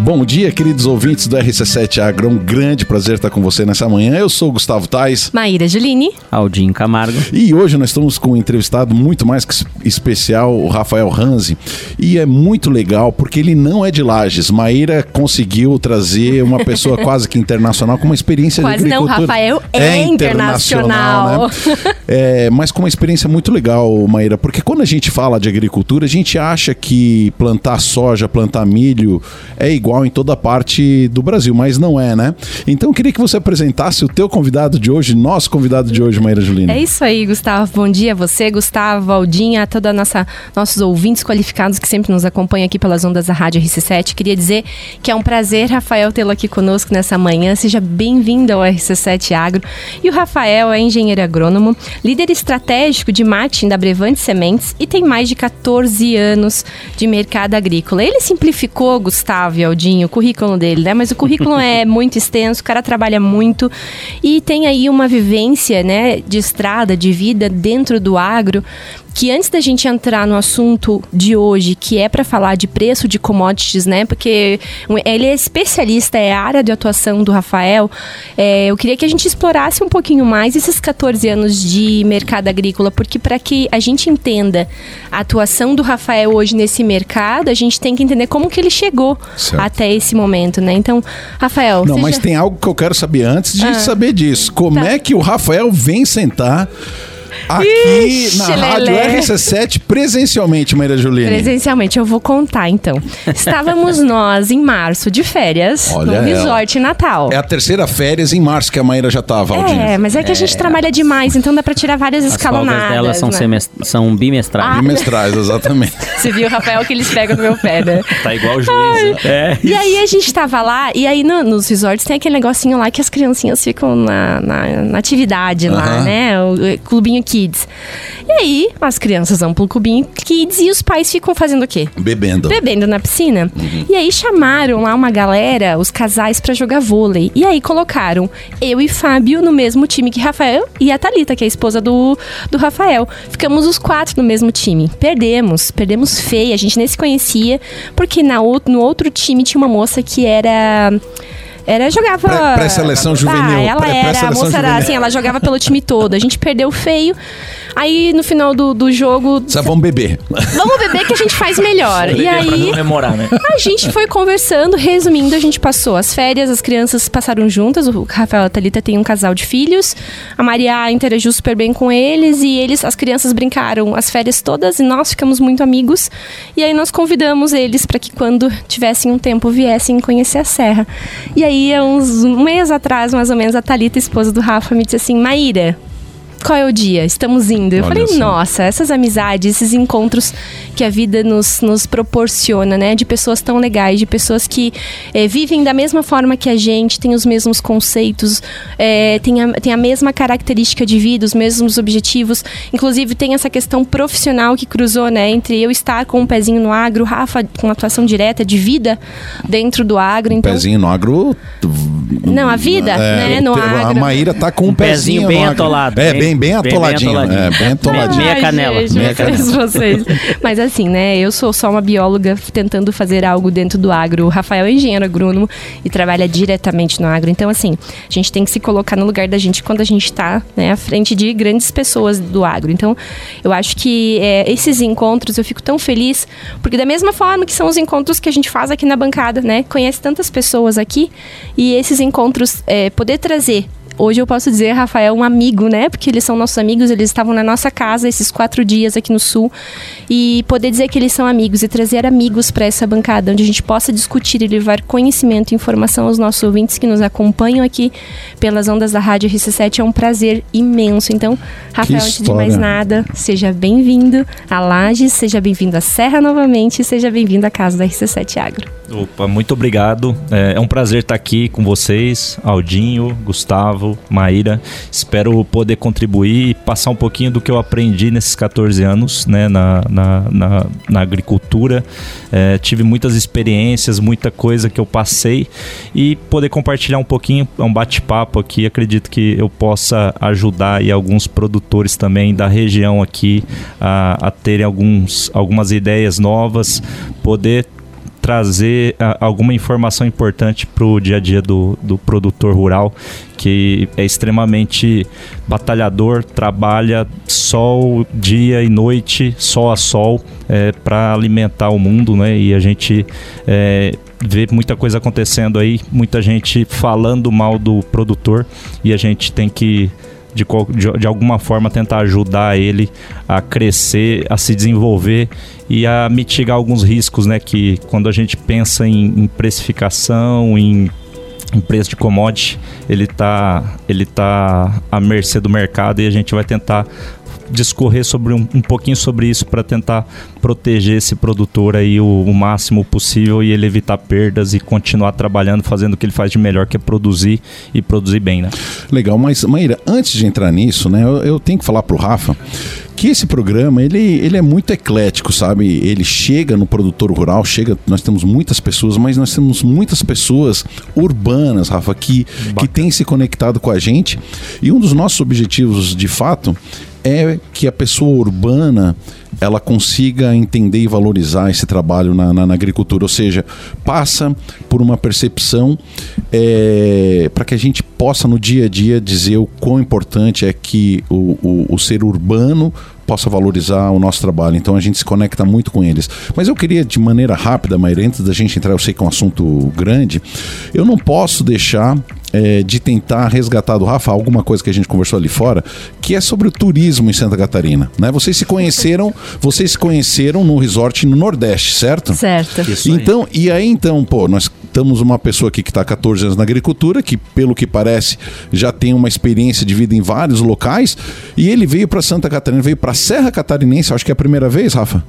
Bom dia, queridos ouvintes do RC7 Agro. É um grande prazer estar com você nessa manhã. Eu sou o Gustavo Tais. Maíra Juline. Aldinho Camargo. E hoje nós estamos com um entrevistado muito mais que especial, o Rafael Ranzi. E é muito legal porque ele não é de Lages. Maíra conseguiu trazer uma pessoa quase que internacional com uma experiência quase de agricultura. não, Rafael é, é internacional. internacional né? é, mas com uma experiência muito legal, Maíra, porque quando a gente fala de agricultura, a gente acha que plantar soja, plantar milho é igual igual em toda parte do Brasil, mas não é, né? Então eu queria que você apresentasse o teu convidado de hoje, nosso convidado de hoje, Maíra Julina. É isso aí, Gustavo. Bom dia a você, Gustavo, Aldinha, a toda a nossa nossos ouvintes qualificados que sempre nos acompanham aqui pelas ondas da Rádio RC7. Queria dizer que é um prazer, Rafael, tê-lo aqui conosco nessa manhã. Seja bem-vindo ao RC7 Agro. E o Rafael é engenheiro agrônomo, líder estratégico de marketing da Brevante Sementes e tem mais de 14 anos de mercado agrícola. Ele simplificou, Gustavo e Aldinha, o currículo dele, né? Mas o currículo é muito extenso, o cara trabalha muito e tem aí uma vivência, né, de estrada, de vida dentro do agro que antes da gente entrar no assunto de hoje, que é para falar de preço de commodities, né? Porque ele é especialista, é a área de atuação do Rafael. É, eu queria que a gente explorasse um pouquinho mais esses 14 anos de mercado agrícola, porque para que a gente entenda a atuação do Rafael hoje nesse mercado, a gente tem que entender como que ele chegou certo. até esse momento, né? Então, Rafael. Não, mas já... tem algo que eu quero saber antes de ah, saber disso. Como tá. é que o Rafael vem sentar aqui Ixi, na Rádio RC7 presencialmente, Maria Juliana. Presencialmente, eu vou contar então. Estávamos nós em março de férias Olha no resort Natal. É a terceira férias em março que a Maíra já estava. É, mas é que a gente é. trabalha demais, então dá para tirar várias As escalonadas. delas são, né? são bimestrais. Ah. Bimestrais, exatamente. Você viu, Rafael, que eles pegam no meu pé, né? Tá igual o juiz. Né? É. E aí a gente tava lá, e aí no, nos resorts tem aquele negocinho lá que as criancinhas ficam na, na, na atividade uh -huh. lá, né? O, o clubinho Kids. E aí, as crianças vão pro clubinho Kids e os pais ficam fazendo o quê? Bebendo. Bebendo na piscina. Uhum. E aí chamaram lá uma galera, os casais, para jogar vôlei. E aí colocaram eu e Fábio no mesmo time que Rafael e a Talita, que é a esposa do, do Rafael. Ficamos os quatro no mesmo time. Perdemos, perdemos feia, a gente nem se conhecia, porque na, no outro time tinha uma moça que era era, jogava. Pré-seleção pré juvenil. Ah, ela pré era, a moça era assim, ela jogava pelo time todo. A gente perdeu feio. Aí no final do, do jogo. Só vamos beber. Vamos beber que a gente faz melhor. e aí. Memorar, né? A gente foi conversando, resumindo, a gente passou as férias, as crianças passaram juntas. O Rafael e a Thalita tem um casal de filhos. A Maria interagiu super bem com eles e eles, as crianças brincaram as férias todas e nós ficamos muito amigos. E aí nós convidamos eles para que quando tivessem um tempo viessem conhecer a serra. E aí, uns um mês atrás, mais ou menos, a Thalita, esposa do Rafa, me disse assim: Maíra, qual é o dia? Estamos indo. Eu Olha falei, assim. nossa, essas amizades, esses encontros que a vida nos, nos proporciona, né? De pessoas tão legais, de pessoas que é, vivem da mesma forma que a gente, têm os mesmos conceitos, é, têm, a, têm a mesma característica de vida, os mesmos objetivos. Inclusive, tem essa questão profissional que cruzou, né? Entre eu estar com um pezinho no agro, Rafa com atuação direta de vida dentro do agro. Então... Um pezinho no agro. Não, a vida, é, né? No agro. A Maíra tá com um, um pezinho, pezinho bem atolado. É, bem bem, atoladinho. Bem, bem atoladinho. É, bem atoladinho. Meia canela. Gente, meia canela. Vocês. Mas assim, né? Eu sou só uma bióloga tentando fazer algo dentro do agro. O Rafael é engenheiro agrônomo e trabalha diretamente no agro. Então, assim, a gente tem que se colocar no lugar da gente quando a gente está né, à frente de grandes pessoas do agro. Então, eu acho que é, esses encontros eu fico tão feliz, porque da mesma forma que são os encontros que a gente faz aqui na bancada, né? Conhece tantas pessoas aqui e esses encontros é, poder trazer hoje eu posso dizer, Rafael, um amigo, né? Porque eles são nossos amigos, eles estavam na nossa casa esses quatro dias aqui no Sul. E poder dizer que eles são amigos e trazer amigos para essa bancada, onde a gente possa discutir e levar conhecimento e informação aos nossos ouvintes que nos acompanham aqui pelas ondas da Rádio RC7 é um prazer imenso. Então, Rafael, antes de mais nada, seja bem-vindo a Lages, seja bem-vindo à Serra novamente, seja bem-vindo à casa da RC7 Agro. Opa, muito obrigado. É, é um prazer estar aqui com vocês, Aldinho, Gustavo. Maíra. Espero poder contribuir e passar um pouquinho do que eu aprendi nesses 14 anos né, na, na, na, na agricultura. É, tive muitas experiências, muita coisa que eu passei e poder compartilhar um pouquinho, um bate-papo aqui. Acredito que eu possa ajudar e alguns produtores também da região aqui a, a terem alguns, algumas ideias novas, poder trazer ah, alguma informação importante para o dia a dia do, do produtor rural, que é extremamente batalhador, trabalha sol, dia e noite, sol a sol, para alimentar o mundo, né? E a gente é, vê muita coisa acontecendo aí, muita gente falando mal do produtor e a gente tem que de, de, de, alguma forma tentar ajudar ele a crescer, a se desenvolver e a mitigar alguns riscos, né? Que quando a gente pensa em, em precificação, em, em preço de commodity, ele está ele tá à mercê do mercado e a gente vai tentar discorrer sobre um, um pouquinho sobre isso para tentar proteger esse produtor aí o, o, máximo possível e ele evitar perdas e continuar trabalhando, fazendo o que ele faz de melhor, que é produzir e produzir bem, né? Legal, mas Maíra, antes de entrar nisso, né, eu, eu tenho que falar pro Rafa que esse programa ele, ele é muito eclético, sabe? Ele chega no produtor rural, chega, nós temos muitas pessoas, mas nós temos muitas pessoas urbanas, Rafa, que, que têm se conectado com a gente. E um dos nossos objetivos, de fato, é que a pessoa urbana ela consiga entender e valorizar esse trabalho na, na, na agricultura, ou seja, passa por uma percepção é, para que a gente possa no dia a dia dizer o quão importante é que o, o, o ser urbano possa valorizar o nosso trabalho. Então a gente se conecta muito com eles. Mas eu queria, de maneira rápida, Maíra, antes da gente entrar, eu sei que é um assunto grande, eu não posso deixar é, de tentar resgatar do Rafa alguma coisa que a gente conversou ali fora, que é sobre o turismo em Santa Catarina. Né? Vocês se conheceram, vocês se conheceram no resort no Nordeste, certo? Certo. Então, e aí então, pô, nós estamos uma pessoa aqui que está há 14 anos na agricultura, que pelo que parece já tem uma experiência de vida em vários locais, e ele veio para Santa Catarina, veio para Serra Catarinense, acho que é a primeira vez, Rafa?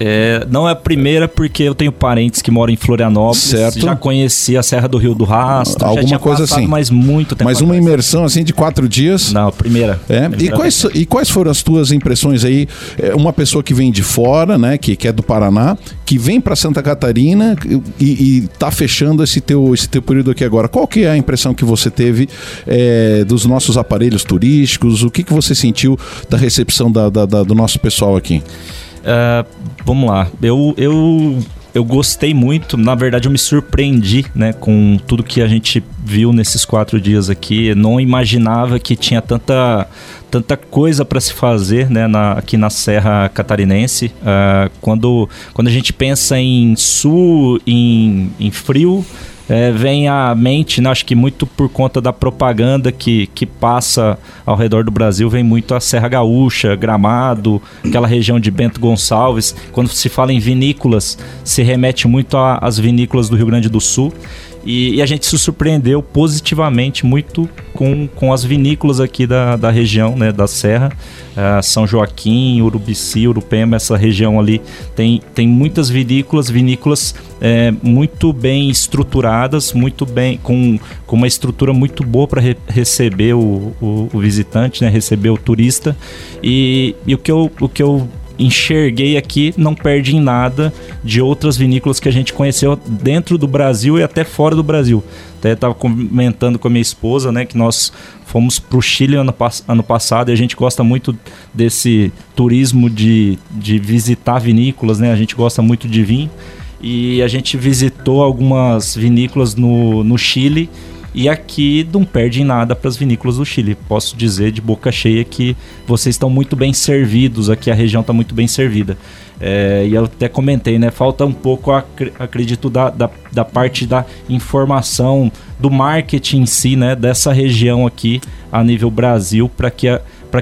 É, não é a primeira porque eu tenho parentes que moram em Florianópolis. Certo. Já conheci a Serra do Rio do Rastro. Alguma coisa assim. Mas muito tempo. Mas uma atrás. imersão assim de quatro dias. Não, primeira. É. Primeira e, quais, e quais foram as tuas impressões aí? É, uma pessoa que vem de fora, né? Que, que é do Paraná, que vem para Santa Catarina e, e tá fechando esse teu, esse teu período aqui agora. Qual que é a impressão que você teve é, dos nossos aparelhos turísticos? O que, que você sentiu da recepção da, da, da do nosso pessoal aqui? Uh, vamos lá. Eu, eu, eu gostei muito. Na verdade, eu me surpreendi né, com tudo que a gente viu nesses quatro dias aqui. Eu não imaginava que tinha tanta, tanta coisa para se fazer né, na, aqui na Serra Catarinense. Uh, quando, quando a gente pensa em sul, em, em frio é, vem à mente, né, acho que muito por conta da propaganda que, que passa ao redor do Brasil, vem muito a Serra Gaúcha, Gramado, aquela região de Bento Gonçalves. Quando se fala em vinícolas, se remete muito às vinícolas do Rio Grande do Sul. E, e, a gente se surpreendeu positivamente muito com, com as vinícolas aqui da, da região, né, da Serra. Uh, São Joaquim, Urubici, Urupema, essa região ali tem, tem muitas vinícolas, vinícolas é, muito bem estruturadas, muito bem, com, com uma estrutura muito boa para re receber o, o, o, visitante, né, receber o turista. E, e o, que eu, o que eu enxerguei aqui não perde em nada de outras vinícolas que a gente conheceu dentro do Brasil e até fora do Brasil. Até estava comentando com a minha esposa, né, que nós fomos para o Chile ano, ano passado e a gente gosta muito desse turismo de, de visitar vinícolas, né? A gente gosta muito de vinho e a gente visitou algumas vinícolas no, no Chile e aqui não perde em nada para as vinícolas do Chile. Posso dizer de boca cheia que vocês estão muito bem servidos, aqui a região está muito bem servida. É, e eu até comentei, né? Falta um pouco, acredito, da, da, da, parte da informação, do marketing em si, né? Dessa região aqui a nível Brasil, para que,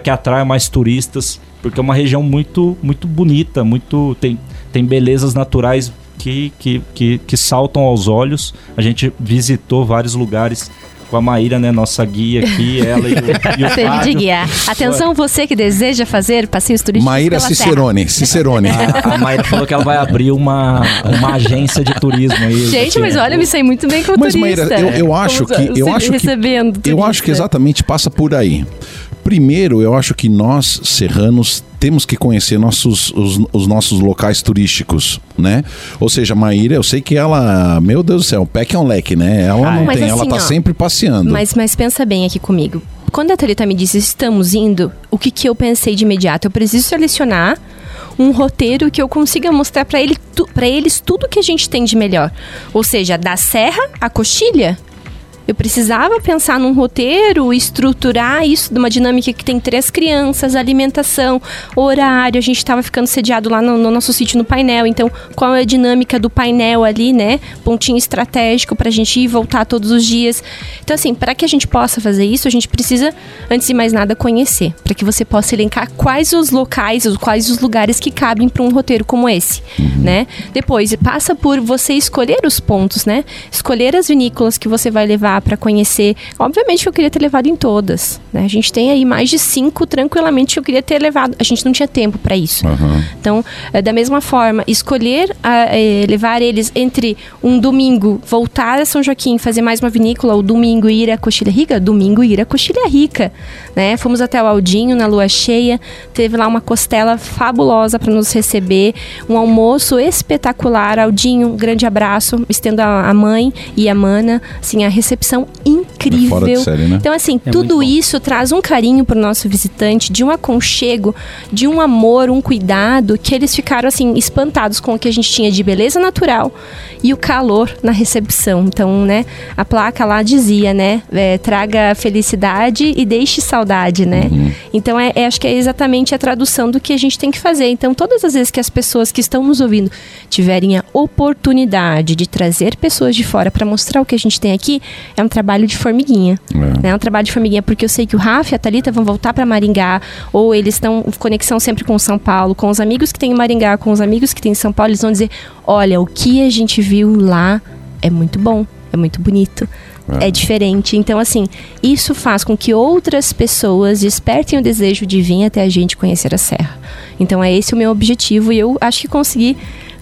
que atraia mais turistas, porque é uma região muito, muito bonita, muito tem, tem belezas naturais que, que, que, que saltam aos olhos. A gente visitou vários lugares com a Maíra, né, nossa guia aqui, ela e o, e o de guia. Atenção, você que deseja fazer passeios turísticos Maíra Cicerone, Cicerone. A, a Maíra falou que ela vai abrir uma, uma agência de turismo aí. Gente, mas olha, eu me sei muito bem como mas, turista. Mas Maíra, eu, eu acho Como, que... Eu acho recebendo que, eu acho que exatamente passa por aí. Primeiro, eu acho que nós, serranos, temos que conhecer nossos, os, os, nossos locais turísticos, né? Ou seja, a Maíra, eu sei que ela, meu Deus do céu, o PEC é um leque, né? Ela não tem, assim, ela tá ó, sempre passeando. Mas, mas pensa bem aqui comigo. Quando a Thalita me disse estamos indo, o que, que eu pensei de imediato? Eu preciso selecionar um roteiro que eu consiga mostrar para ele, para eles tudo que a gente tem de melhor. Ou seja, da serra à coxilha, eu precisava pensar num roteiro, estruturar isso de uma dinâmica que tem três crianças, alimentação, horário. A gente estava ficando sediado lá no, no, nosso sítio no painel. Então, qual é a dinâmica do painel ali, né? Pontinho estratégico para a gente ir e voltar todos os dias. Então, assim, para que a gente possa fazer isso, a gente precisa, antes de mais nada, conhecer. Para que você possa elencar quais os locais, quais os lugares que cabem para um roteiro como esse, né? Depois, passa por você escolher os pontos, né? Escolher as vinícolas que você vai levar para conhecer. Obviamente que eu queria ter levado em todas. Né? A gente tem aí mais de cinco tranquilamente que eu queria ter levado. A gente não tinha tempo para isso. Uhum. Então, é, da mesma forma, escolher é, levar eles entre um domingo, voltar a São Joaquim, fazer mais uma vinícola, ou domingo ir a Coxilha Rica, domingo ir a Coxilha Rica. Né? Fomos até o Aldinho na lua cheia, teve lá uma costela fabulosa para nos receber, um almoço espetacular. Aldinho, um grande abraço, estendo a, mãe e a mana, assim, a recepção recepção incrível. É série, né? Então, assim, é tudo isso traz um carinho pro nosso visitante, de um aconchego, de um amor, um cuidado, que eles ficaram, assim, espantados com o que a gente tinha de beleza natural e o calor na recepção. Então, né, a placa lá dizia, né, é, traga felicidade e deixe saudade, né? Uhum. Então, é, é, acho que é exatamente a tradução do que a gente tem que fazer. Então, todas as vezes que as pessoas que estão nos ouvindo tiverem a oportunidade de trazer pessoas de fora para mostrar o que a gente tem aqui, é um trabalho de formiguinha. É. Né? é um trabalho de formiguinha, porque eu sei que o Rafa e a Thalita vão voltar para Maringá, ou eles estão em conexão sempre com São Paulo, com os amigos que tem em Maringá, com os amigos que tem em São Paulo, eles vão dizer: olha, o que a gente viu lá é muito bom, é muito bonito. É. é diferente. Então, assim, isso faz com que outras pessoas despertem o desejo de vir até a gente conhecer a Serra. Então, é esse o meu objetivo e eu acho que consegui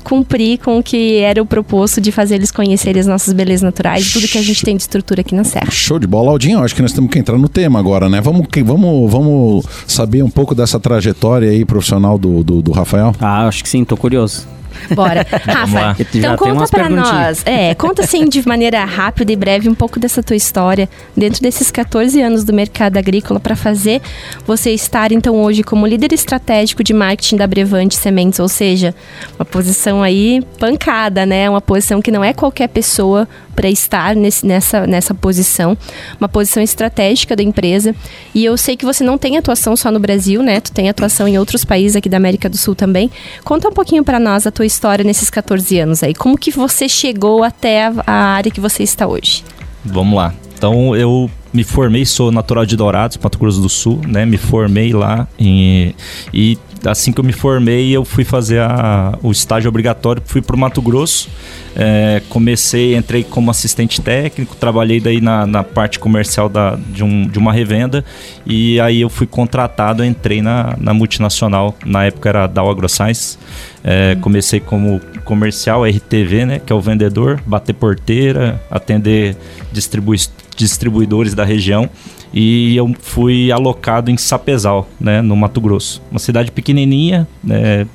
cumprir com o que era o proposto de fazer eles conhecerem as nossas belezas naturais, tudo que a gente tem de estrutura aqui na Serra. Show de bola, Aldinho. Acho que nós temos que entrar no tema agora, né? Vamos, vamos, vamos saber um pouco dessa trajetória aí profissional do, do, do Rafael? Ah, acho que sim, tô curioso. Bora. Rafa, então conta para nós. É, conta assim de maneira rápida e breve um pouco dessa tua história dentro desses 14 anos do mercado agrícola para fazer você estar então hoje como líder estratégico de marketing da Brevante Sementes, ou seja, uma posição aí pancada, né? Uma posição que não é qualquer pessoa para estar nesse, nessa, nessa posição, uma posição estratégica da empresa. E eu sei que você não tem atuação só no Brasil, né? Tu tem atuação em outros países aqui da América do Sul também. Conta um pouquinho para nós a tua história nesses 14 anos aí. Como que você chegou até a, a área que você está hoje? Vamos lá. Então eu me formei, sou natural de Dourados, Mato Grosso do Sul, né? Me formei lá em, e assim que eu me formei, eu fui fazer a, o estágio obrigatório, fui para o Mato Grosso. É, comecei, entrei como assistente técnico, trabalhei daí na, na parte comercial da, de, um, de uma revenda e aí eu fui contratado, entrei na, na multinacional, na época era Dow AgroScience. É. Comecei como comercial, RTV, né, que é o vendedor, bater porteira, atender distribui distribuidores da região e eu fui alocado em Sapezal, né, no Mato Grosso. Uma cidade pequenininha, né,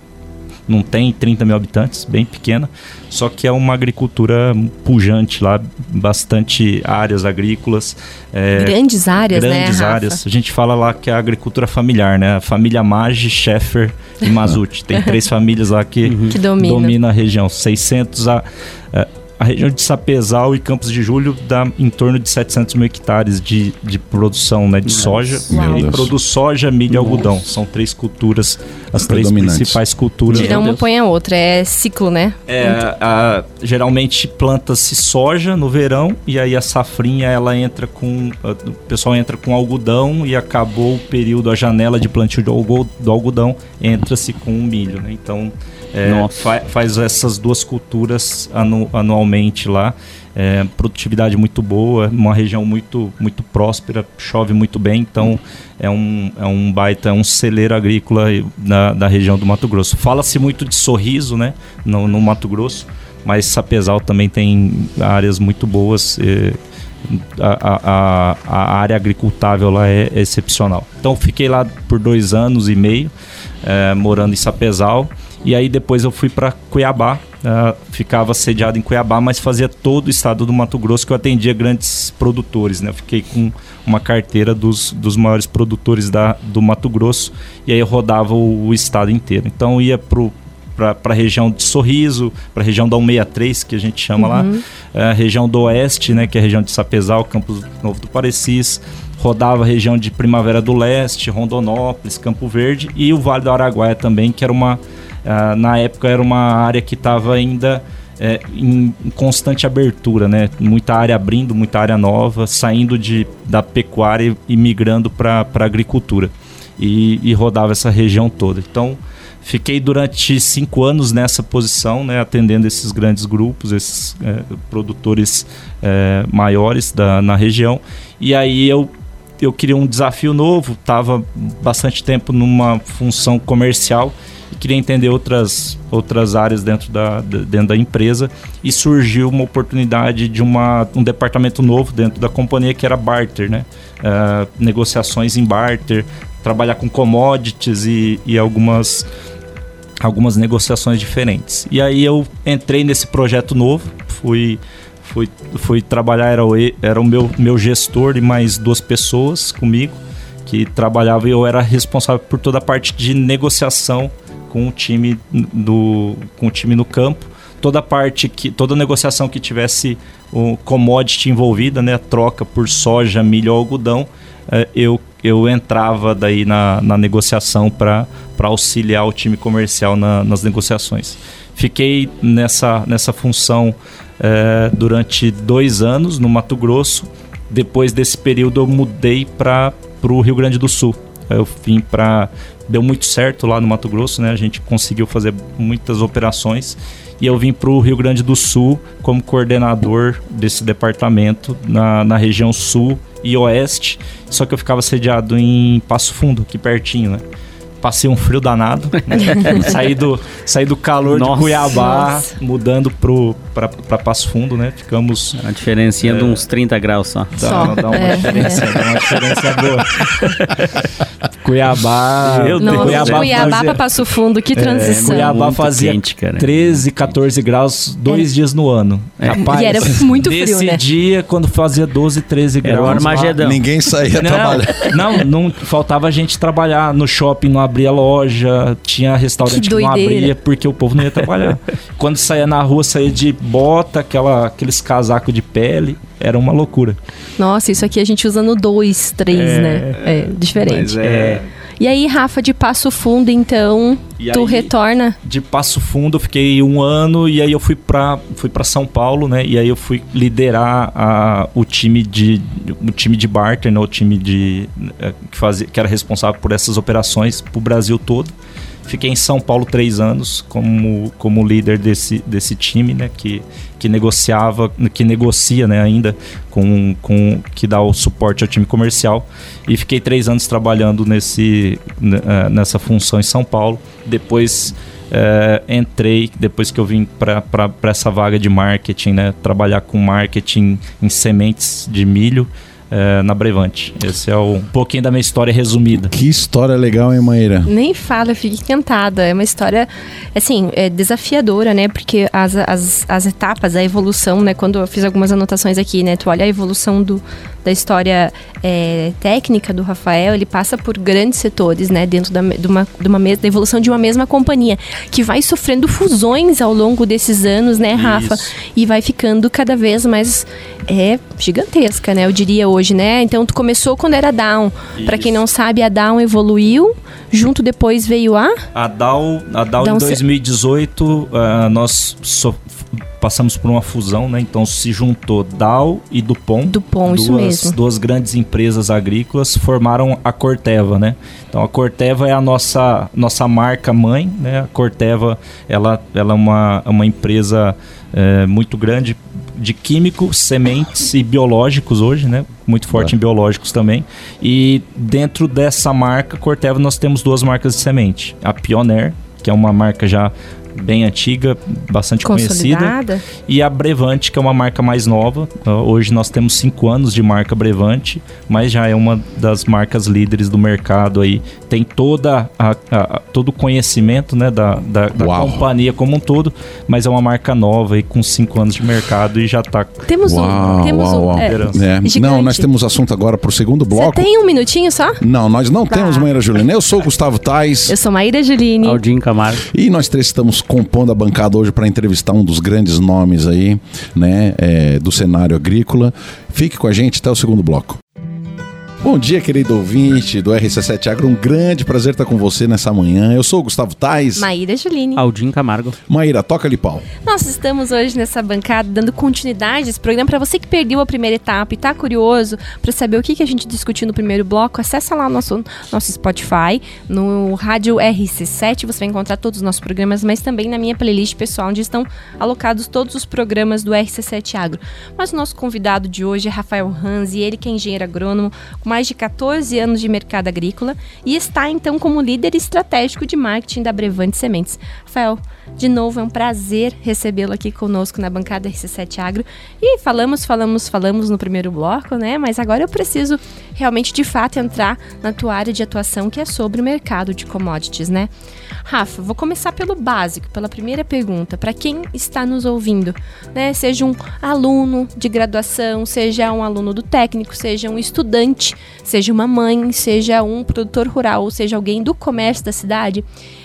não tem 30 mil habitantes, bem pequena, só que é uma agricultura pujante lá, bastante áreas agrícolas. É, grandes áreas, grandes né? Grandes áreas. A gente fala lá que é a agricultura familiar, né? A família Maggi, Scheffer e Mazuti. Tem três famílias lá que, que domina. domina a região. 600 a, a a região de Sapezal e Campos de Julho dá em torno de 700 mil hectares de, de produção né, de Nossa. soja. Uau. E produz soja, milho e algodão. São três culturas, as três principais culturas. Tira uma põe a outra, é ciclo, né? É, a, geralmente planta-se soja no verão e aí a safrinha ela entra com. O pessoal entra com algodão e acabou o período, a janela de plantio do algodão, entra-se com o milho. Né? Então é, fa faz essas duas culturas anu anualmente lá. É, produtividade muito boa, uma região muito, muito próspera, chove muito bem, então é um, é um baita, é um celeiro agrícola da, da região do Mato Grosso. Fala-se muito de sorriso né, no, no Mato Grosso, mas Sapezal também tem áreas muito boas. É, a, a, a, área agricultável lá é excepcional. Então fiquei lá por dois anos e meio, é, morando em Sapezal. E aí depois eu fui para Cuiabá, ah, ficava sediado em Cuiabá, mas fazia todo o estado do Mato Grosso que eu atendia grandes produtores, né? Eu fiquei com uma carteira dos, dos maiores produtores da, do Mato Grosso e aí eu rodava o, o estado inteiro. Então eu ia para a região de Sorriso, para a região da 163, que a gente chama lá, a região do Oeste, né, que é a região de Sapezal, Campos Novo do Parecis, rodava a região de Primavera do Leste, Rondonópolis, Campo Verde e o Vale do Araguaia também, que era uma Uh, na época era uma área que estava ainda é, em, em, constante abertura, né? Muita área abrindo, muita área nova, saindo de, da pecuária e migrando para a agricultura. E, e, rodava essa região toda. Então, fiquei durante cinco anos nessa posição, né? Atendendo esses grandes grupos, esses é, produtores é, maiores da, na região. E aí eu eu queria um desafio novo, estava bastante tempo numa função comercial queria entender outras, outras áreas dentro da, dentro da empresa e surgiu uma oportunidade de uma, um departamento novo dentro da companhia que era barter, né? Uh, negociações em barter, trabalhar com commodities e, e algumas algumas negociações diferentes. E aí eu entrei nesse projeto novo, fui fui, fui trabalhar, era o, era o meu, meu gestor e mais duas pessoas comigo que trabalhava e eu era responsável por toda a parte de negociação com o time do com o time no campo. Toda parte que toda negociação que tivesse o commodity envolvida né troca por soja milho ou algodão eh, eu eu entrava daí na, na negociação para auxiliar o time comercial na, nas negociações. Fiquei nessa nessa função eh, durante dois anos no Mato Grosso. Depois desse período eu mudei para o Rio Grande do Sul eu vim para deu muito certo lá no Mato Grosso, né? A gente conseguiu fazer muitas operações e eu vim para o Rio Grande do Sul como coordenador desse departamento na, na região sul e oeste, só que eu ficava sediado em Passo Fundo, aqui pertinho, né? Passei um frio danado. Né? saí, do, saí do calor nossa, de Cuiabá, nossa. mudando pro, pra, pra Passo Fundo, né? Ficamos. Uma diferencinha é, de uns 30 graus só. Dá, só. dá uma, é, diferença, é. dá uma diferença boa. Cuiabá. Meu Deus. Cuiabá, Cuiabá fazia, pra Passo Fundo, que é, transição. É, Cuiabá fazia quente, 13, 14 graus dois é. dias no ano. Rapaz, e era muito frio, nesse né? dia, quando fazia 12, 13 graus. Era o Armagedão. Ninguém saía não, trabalhar. Não, não, faltava a gente trabalhar no shopping, não abria loja, tinha restaurante que, que não abria porque o povo não ia trabalhar. Quando saía na rua, saía de bota, aquela, aqueles casacos de pele. Era uma loucura. Nossa, isso aqui a gente usa no 2, 3, é, né? É diferente. é... E aí, Rafa, de Passo Fundo, então, e tu aí, retorna? De Passo Fundo, eu fiquei um ano e aí eu fui para fui para São Paulo, né? E aí eu fui liderar a, o time de o time de barter, né? O time de eh, que fazia que era responsável por essas operações para o Brasil todo. Fiquei em São Paulo três anos como, como líder desse, desse time, né? Que, que negociava, que negocia né, ainda com, com que dá o suporte ao time comercial. E fiquei três anos trabalhando nesse, né, é, nessa função em São Paulo. Depois é, entrei, depois que eu vim para essa vaga de marketing, né? Trabalhar com marketing em sementes de milho é, na Brevante. Esse é o, um pouquinho da minha história resumida. Que história legal, hein, Maíra? Nem fala, eu fico encantada. É uma história, assim, é desafiadora, né? Porque as, as, as etapas, a evolução, né? Quando eu fiz algumas anotações aqui, né? Tu olha a evolução do, da história é, técnica do Rafael, ele passa por grandes setores, né? Dentro da, de uma, de uma da evolução de uma mesma companhia, que vai sofrendo fusões ao longo desses anos, né, Rafa? Isso. E vai ficando cada vez mais é, gigantesca, né? Eu diria hoje hoje, né? Então tu começou quando era Down. Para quem não sabe, a Down evoluiu, junto depois veio a a Down, a Down, Down em 2018, uh, ah, nós so passamos por uma fusão, né? Então se juntou Dow e Dupont. Dupont, duas, isso mesmo. Duas grandes empresas agrícolas formaram a Corteva, né? Então a Corteva é a nossa nossa marca mãe, né? A Corteva, ela, ela é uma, uma empresa é, muito grande de químicos, sementes e biológicos hoje, né? Muito forte é. em biológicos também. E dentro dessa marca Corteva nós temos duas marcas de semente. A Pioneer, que é uma marca já bem antiga, bastante conhecida. Consolidada. E a Brevante, que é uma marca mais nova. Hoje nós temos cinco anos de marca Brevante, mas já é uma das marcas líderes do mercado aí. Tem toda a, a- a- todo o conhecimento né, da, da, da companhia como um todo, mas é uma marca nova aí com cinco anos de mercado e já está Temos um. Uau, Temos uau, um. uau. é, É, Não, nós temos assunto agora pro segundo Você bloco. tem um minutinho só? Não, nós não Tá. temos Maíra Juliana. Eu sou o Gustavo Tais. Eu sou Maíra Juline. Aldinho Camargo. E nós três estamos compondo a bancada hoje para entrevistar um dos grandes nomes aí, né, é, do cenário agrícola. Fique com a gente até o segundo bloco. Bom dia, querido ouvinte do RC7 Agro. Um grande prazer estar com você nessa manhã. Eu sou o Gustavo Tais. Maíra Juline. Aldinho Camargo. Maíra, toca ali pau. Nós estamos hoje nessa bancada dando continuidade a esse programa. Para você que perdeu a primeira etapa e tá curioso para saber o que, que a gente discutiu no primeiro bloco, acessa lá o nosso, nosso Spotify, no Rádio RC7. Você vai encontrar todos os nossos programas, mas também na minha playlist pessoal, onde estão alocados todos os programas do RC7 Agro. Mas o nosso convidado de hoje é Rafael Hans, e ele que é engenheiro agrônomo com mais de 14 anos de mercado agrícola e está então como líder estratégico de marketing da Brevante Sementes. Rafael, de novo, é um prazer recebê-lo aqui conosco na bancada RC7 Agro. E falamos, falamos, falamos no primeiro bloco, né? Mas agora eu preciso realmente, de fato, entrar na tua área de atuação, que é sobre o mercado de commodities, né? Rafa, vou começar pelo básico, pela primeira pergunta. Para quem está nos ouvindo, né? Seja um aluno de graduação, seja um aluno do técnico, seja um estudante, seja uma mãe, seja um produtor rural, seja alguém do comércio da cidade.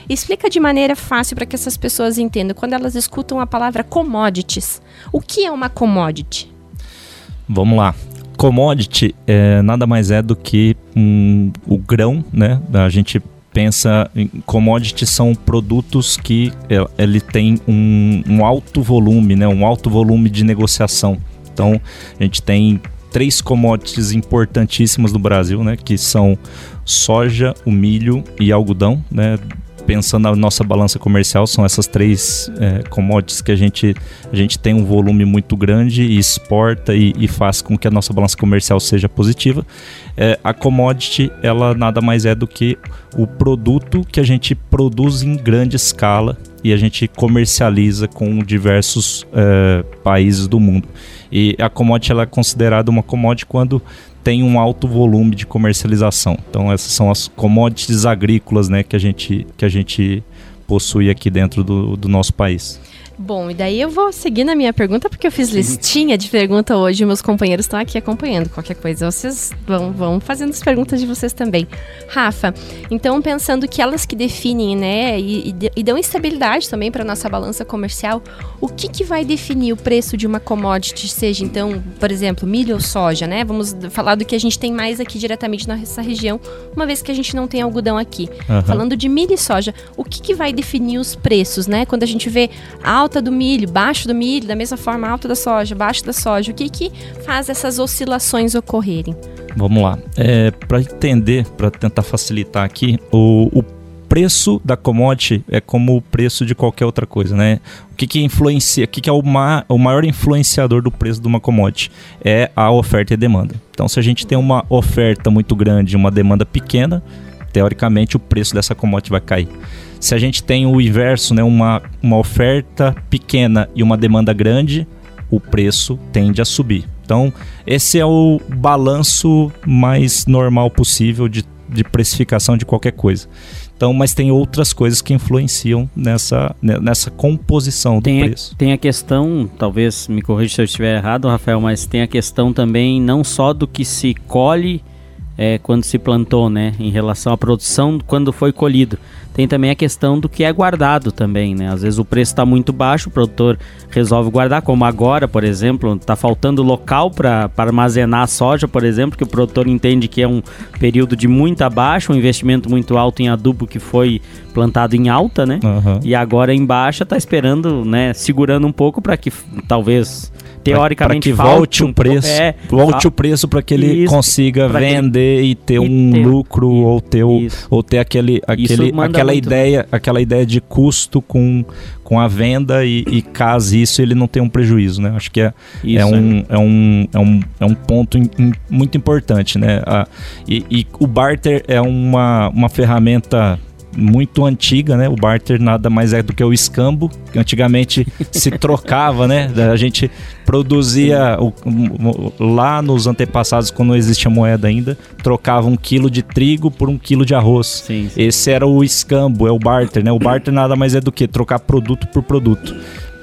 Explica de maneira fácil para que essas pessoas entendam. Quando elas escutam a palavra commodities, o que é uma commodity? Vamos lá. Commodity é, nada mais é do que um, o grão, né? A gente pensa em commodity são produtos que é, ele tem um, um alto volume, né? Um alto volume de negociação. Então a gente tem três commodities importantíssimas no Brasil, né? Que são soja, o milho e algodão, né? Pensando na nossa balança comercial, são essas três é, commodities que a gente, a gente tem um volume muito grande e exporta e, e faz com que a nossa balança comercial seja positiva. É, a commodity, ela nada mais é do que o produto que a gente produz em grande escala e a gente comercializa com diversos é, países do mundo. E a commodity ela é considerada uma commodity quando tem um alto volume de comercialização. Então essas são as commodities agrícolas, né, que a gente que a gente possui aqui dentro do, do nosso país. Bom, e daí eu vou seguir na minha pergunta, porque eu fiz listinha de pergunta hoje meus companheiros estão aqui acompanhando. Qualquer coisa, vocês vão, vão fazendo as perguntas de vocês também. Rafa, então pensando que elas que definem, né, e, e dão estabilidade também para nossa balança comercial, o que, que vai definir o preço de uma commodity, seja então, por exemplo, milho ou soja, né? Vamos falar do que a gente tem mais aqui diretamente nessa região, uma vez que a gente não tem algodão aqui. Aham. Falando de milho e soja, o que, que vai definir os preços, né? Quando a gente vê alta do milho, baixo do milho, da mesma forma alta da soja, baixo da soja, o que que faz essas oscilações ocorrerem? Vamos lá. É, para entender, para tentar facilitar aqui, o, o preço da commodity é como o preço de qualquer outra coisa, né? O que, que influencia, o que, que é o, ma, o maior influenciador do preço de uma commodity? É a oferta e demanda. Então, se a gente tem uma oferta muito grande e uma demanda pequena, teoricamente o preço dessa commodity vai cair. Se a gente tem o inverso, né, uma, uma oferta pequena e uma demanda grande, o preço tende a subir. Então, esse é o balanço mais normal possível de, de precificação de qualquer coisa. Então, mas tem outras coisas que influenciam nessa, né, nessa composição do Tem a, preço. tem a questão, talvez me corrija se eu estiver errado, Rafael, mas tem a questão também não só do que se colhe é, quando se plantou, né? Em relação à produção quando foi colhido. Tem também a questão do que é guardado também, né? Às vezes o preço está muito baixo, o produtor resolve guardar, como agora, por exemplo, está faltando local para armazenar a soja, por exemplo, que o produtor entende que é um período de muita baixa, um investimento muito alto em adubo que foi plantado em alta, né? Aham. E agora em baixa tá esperando, né, segurando um pouco para que talvez teoricamente para que volte o um pouco- preço, é, volte o preço para que ele Isso, consiga que ele- vender e ter e um ter- lucro i- ou ter o, ou ter aquele, aquele aquela muito- ideia, aquela ideia de custo com, com a venda e, e caso isso ele não tem um prejuízo, né? Acho que é, Isso, é, um, é, um, é, um, é um ponto im- im- muito importante, né? A- e, e o barter é uma, uma ferramenta muito antiga, né? O barter nada mais é do que o escambo, que antigamente se trocava, né? A gente produzia o, lá nos antepassados, quando não existia moeda ainda, trocava um quilo de trigo por um quilo de arroz. Sim, sim. Esse era o escambo, é o barter, né? O barter nada mais é do que trocar produto por produto.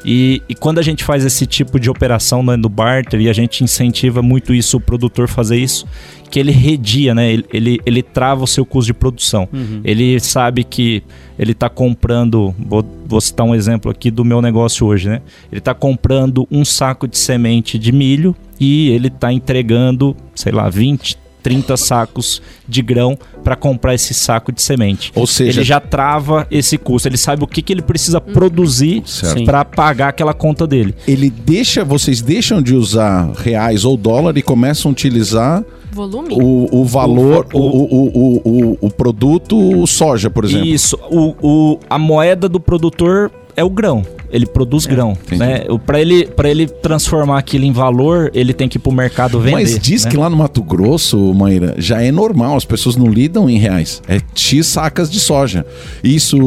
E, e, quando a gente faz esse tipo de operação né, no barter, e a gente incentiva muito isso, o produtor fazer isso, que ele redia, né? Ele, ele, ele trava o seu custo de produção. Uhum. Ele sabe que ele está comprando, vou, vou, citar um exemplo aqui do meu negócio hoje, né? Ele está comprando um saco de semente de milho e ele está entregando, sei lá, 20, 30 sacos de grão para comprar esse saco de semente. Ou seja, ele já trava esse custo, ele sabe o que, que ele precisa hum. produzir para pagar aquela conta dele. Ele deixa, vocês deixam de usar reais ou dólar e começam a utilizar volume? O, o valor, o, o, o, o, o produto soja, por exemplo. Isso, o, o, a moeda do produtor é o grão ele produz é, grão, né? Para ele, para ele transformar aquilo em valor, ele tem que ir pro mercado vender. Mas diz né? que lá no Mato Grosso, Maíra, já é normal, as pessoas não lidam em reais. É X sacas de soja. Isso,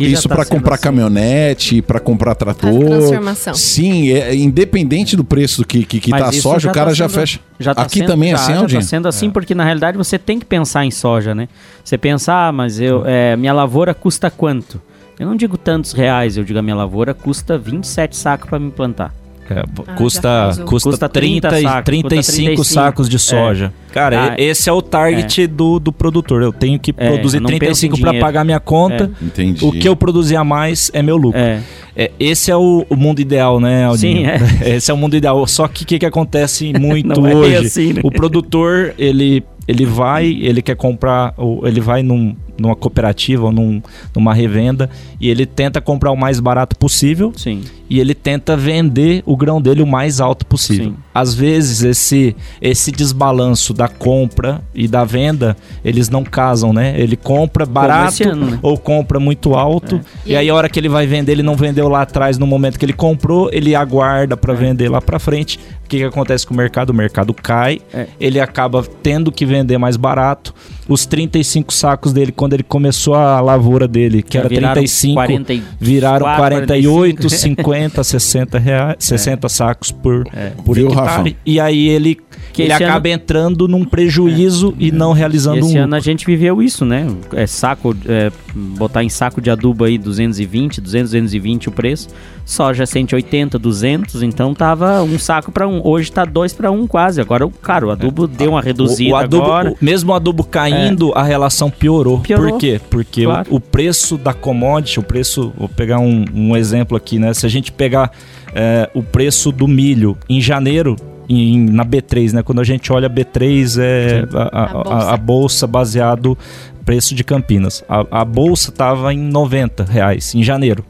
isso tá para comprar assim. caminhonete, para comprar trator. transformação. Sim, é, independente do preço que que, que tá a soja, o cara tá já sendo, fecha. Já tá Aqui sendo, também é já, assim, já tá sendo assim, é. porque na realidade você tem que pensar em soja, né? Você pensar, ah, mas eu, é, minha lavoura custa quanto? Eu não digo tantos reais, eu digo a minha lavoura custa 27 sacos para me plantar. É, ah, custa, custa, custa 30, 30 sacos, 35 35. sacos de soja. É. Cara, ah, esse é o target é. do, do produtor. Eu tenho que é, produzir 35 para pagar minha conta. É. Entendi. O que eu produzir a mais é meu lucro. É. É, esse é o, o, mundo ideal, né, Aldinho? Sim, é. Esse é o mundo ideal. Só que o que, que acontece muito hoje? Assim, né? O produtor, ele ele vai, ele quer comprar, ele vai num, numa cooperativa ou num, numa revenda e ele tenta comprar o mais barato possível. Sim. E ele tenta vender o grão dele o mais alto possível. Sim. Às vezes esse esse desbalanço da compra e da venda, eles não casam, né? Ele compra barato ano, né? ou compra muito alto é. e, e aí a hora que ele vai vender, ele não vendeu lá atrás no momento que ele comprou, ele aguarda para é. vender lá para frente. O que, que acontece com o mercado? O mercado cai, é. ele acaba tendo que vender mais barato. Os 35 sacos dele, quando ele começou a lavoura dele, que Já era 35, 40, viraram 48, 45. 50, 60 reais, 60 é. sacos por, é. por Viu, hectare. Rafa? E aí ele que ele acaba ano... entrando num prejuízo é. e não realizando esse um. Esse ano a gente viveu isso, né? É saco, é, botar em saco de adubo aí 220, 200, 220 o preço. Soja 180, 200, então tava um saco para um. Hoje tá dois para um quase. Agora, cara, o adubo é. deu uma reduzida o, o adubo, agora. O, mesmo o adubo caindo, é. a relação piorou. piorou. Por quê? Porque claro. o, o, preço da commodity, o preço, vou pegar um, um exemplo aqui, né? Se a gente pegar é, o preço do milho em janeiro, em, na B3, né? Quando a gente olha B3 é a, a, a, bolsa. a, bolsa baseado preço de Campinas. A, bolsa estava em 90 reais em janeiro.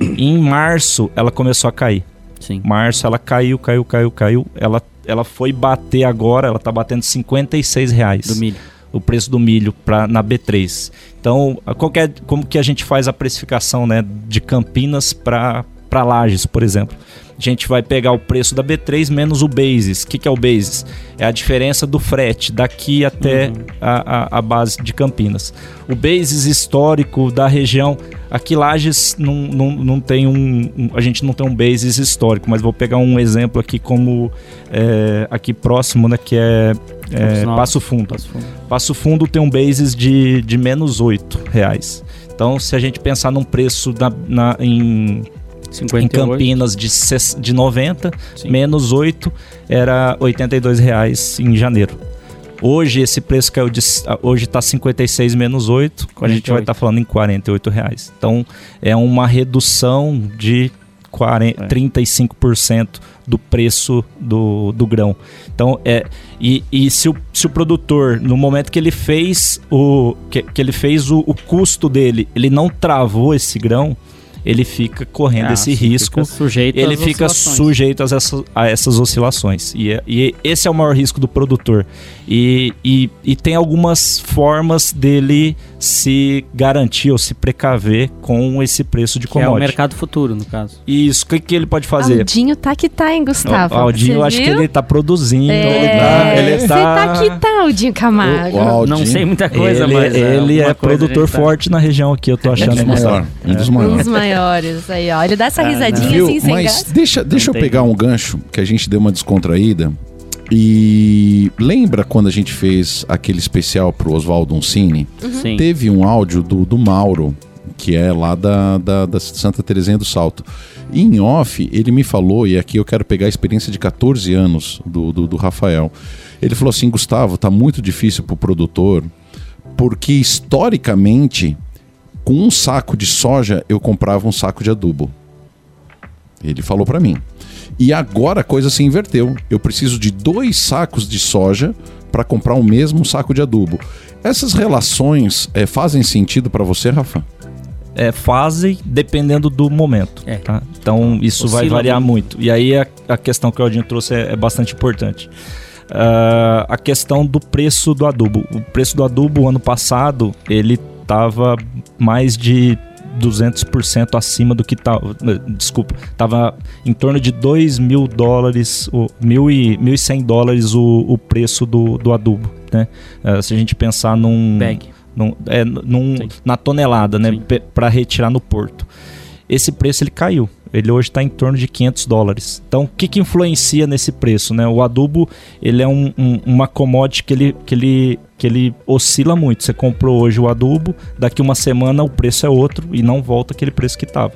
em março ela começou a cair. Sim. Março ela caiu, caiu, caiu, caiu. Ela, ela foi bater agora, ela está batendo 56 reais. Do milho. O preço do milho pra, na B3. Então, qualquer, como que a gente faz a precificação né, de Campinas para Lages, por exemplo? a gente vai pegar o preço da B3 menos o basis. O que, que é o basis? É a diferença do frete daqui até uhum. a, a, a, base de Campinas. O basis histórico da região, aqui Lages não, não, não tem um, um, A gente não tem um basis histórico, mas vou pegar um exemplo aqui como é, aqui próximo, né? Que é, é Passo, Fundo. Passo Fundo. Passo Fundo tem um basis de, de menos 8 reais. Então, se a gente pensar num preço na, na em 58. Em Campinas de, de 90, Sim. menos 8, era 82 reais em janeiro. Hoje esse preço caiu de. Hoje está 56 menos 8. 48. A gente vai estar tá falando em 48 reais. Então é uma redução de 40, é. 35% do preço do, do grão. Então é. E, e se, o, se o produtor, no momento que ele fez o. que, que ele fez o, o custo dele, ele não travou esse grão, ele fica correndo ah, esse risco. Fica sujeito ele fica sujeito a essas, a essas oscilações. E, é, e, esse é o maior risco do produtor. E, e, e tem algumas formas dele se garantir ou se precaver com esse preço de Que é o commodity. mercado futuro, no caso. Isso, o que, que ele pode fazer? Aldinho tá que tá, hein, Gustavo? O Aldinho, acho que ele tá produzindo, É, ele tá. Ele Você tá, tá que tá, Aldinho Camargo. O- o Aldinho, Não sei muita coisa, ele, mas. ele é coisa a produtor tá- forte na região aqui, eu tô Um achando. dos maiores. Um dos Um maiores. dos maiores. Aí, ó. Ele dá essa Ah, risadinha Viu? assim, sem Mas deixa, deixa eu pegar um gancho que a gente deu uma descontraída. E lembra quando a gente fez aquele especial pro Oswaldo Uncini? Sim. Teve um áudio do, do Mauro, que é lá da, da, da Santa Terezinha do Salto. E em off, ele me falou, e aqui eu quero pegar a experiência de 14 anos do, do, do Rafael. Ele falou assim: Gustavo, tá muito difícil pro produtor, porque historicamente, com um saco de soja, eu comprava um saco de adubo. Ele falou pra mim. E agora a coisa se inverteu. Eu preciso de dois sacos de soja para comprar o mesmo saco de adubo. Essas relações eh, fazem sentido para você, Rafa? é, fase dependendo do momento. É. tá? Então isso vai Oscila variar muito. muito. E aí a, a questão que o Aldinho trouxe é, é bastante importante. Ah, a questão do preço do adubo. O preço do adubo ano passado ele estava mais de 200% acima do que estava. Desculpa, estava em torno de 2 mil dólares, o, mil e, 1.100 dólares o, o preço do, do adubo. Né? Ah, se a gente pensar num, Bag. num- é, num- na tonelada, né, para retirar no porto. Esse preço ele caiu. Ele hoje está em torno de 500 dólares. Então, o que, que influencia nesse preço? Né? O adubo ele é um- um- uma commodity que ele, que, ele, que ele oscila muito. Você comprou hoje o adubo, daqui uma semana o preço é outro e não volta aquele preço que estava.